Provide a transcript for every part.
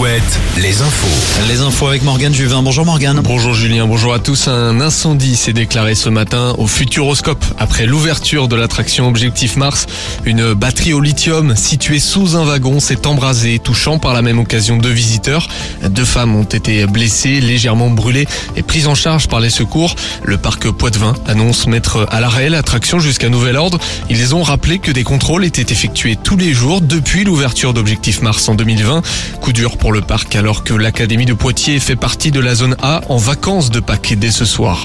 Alouette, les infos. Les infos avec Morgane Juvin. Bonjour Morgane. Bonjour Julien, bonjour à tous. Un incendie s'est déclaré ce matin au Futuroscope après l'ouverture de l'attraction Objectif Mars. Une batterie au lithium située sous un wagon s'est embrasée, touchant par la même occasion deux visiteurs. Deux femmes ont été blessées, légèrement brûlées et prises en charge par les secours. Le parc Poitevin annonce mettre à l'arrêt l'attraction jusqu'à nouvel ordre. Ils ont rappelé que des contrôles étaient effectués tous les jours depuis l'ouverture d'Objectif Mars en 2020. Coup dur pour le parc alors que l'Académie de Poitiers fait partie de la zone A en vacances de Pâques dès ce soir.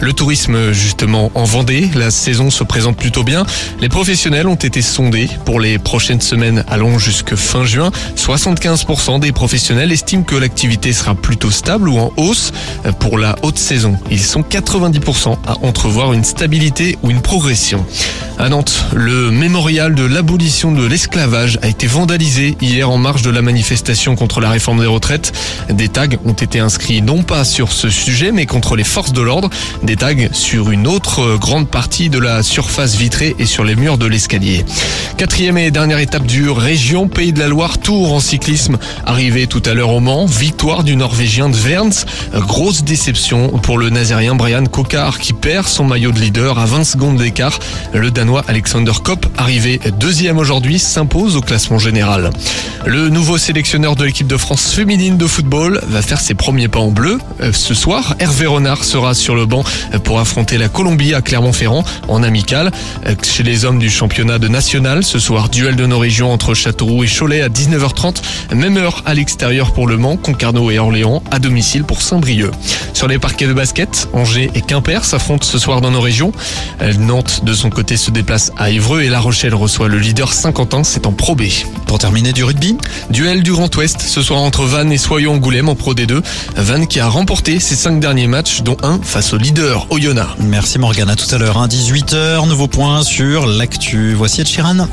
Le tourisme justement en Vendée, la saison se présente plutôt bien. Les professionnels ont été sondés pour les prochaines semaines allant jusque fin juin. 75% des professionnels estiment que l'activité sera plutôt stable ou en hausse pour la haute saison. Ils sont 90% à entrevoir une stabilité ou une progression. À Nantes, le mémorial de l'abolition de l'esclavage a été vandalisé hier en marge de la manifestation contre la réforme des retraites. Des tags ont été inscrits non pas sur ce sujet mais contre les forces de l'ordre. Des tags sur une autre grande partie de la surface vitrée et sur les murs de l'escalier. Quatrième et dernière étape du Région Pays de la Loire Tour en cyclisme. Arrivé tout à l'heure au Mans, victoire du Norvégien de Verns. Grosse déception pour le Nazérien Brian Kokar qui perd son maillot de leader à 20 secondes d'écart. Le Danois Alexander Kopp, arrivé deuxième aujourd'hui, s'impose au classement général. Le nouveau sélectionneur de l'équipe de France féminine de football va faire ses premiers pas en bleu. Ce soir, Hervé Renard sera sur le banc pour affronter la Colombie à Clermont-Ferrand en amical. Chez les hommes du championnat de national, ce soir, duel de nos régions entre Châteauroux et Cholet à 19h30. Même heure à l'extérieur pour Le Mans, Concarneau et Orléans, à domicile pour Saint-Brieuc. Sur les parquets de basket, Angers et Quimper s'affrontent ce soir dans nos régions. Nantes, de son côté, se déplace à Évreux et La Rochelle reçoit le leader Saint-Quentin, c'est en Pro B. Pour terminer du rugby, duel du Grand Ouest ce soir entre Vannes et Soyons Angoulême en Pro D2. Vannes qui a remporté ses cinq derniers matchs, dont un face au leader Oyonnax. Merci Morgane, à tout à l'heure, 18h, nouveau point sur l'actu. Voici Ed Sheeran.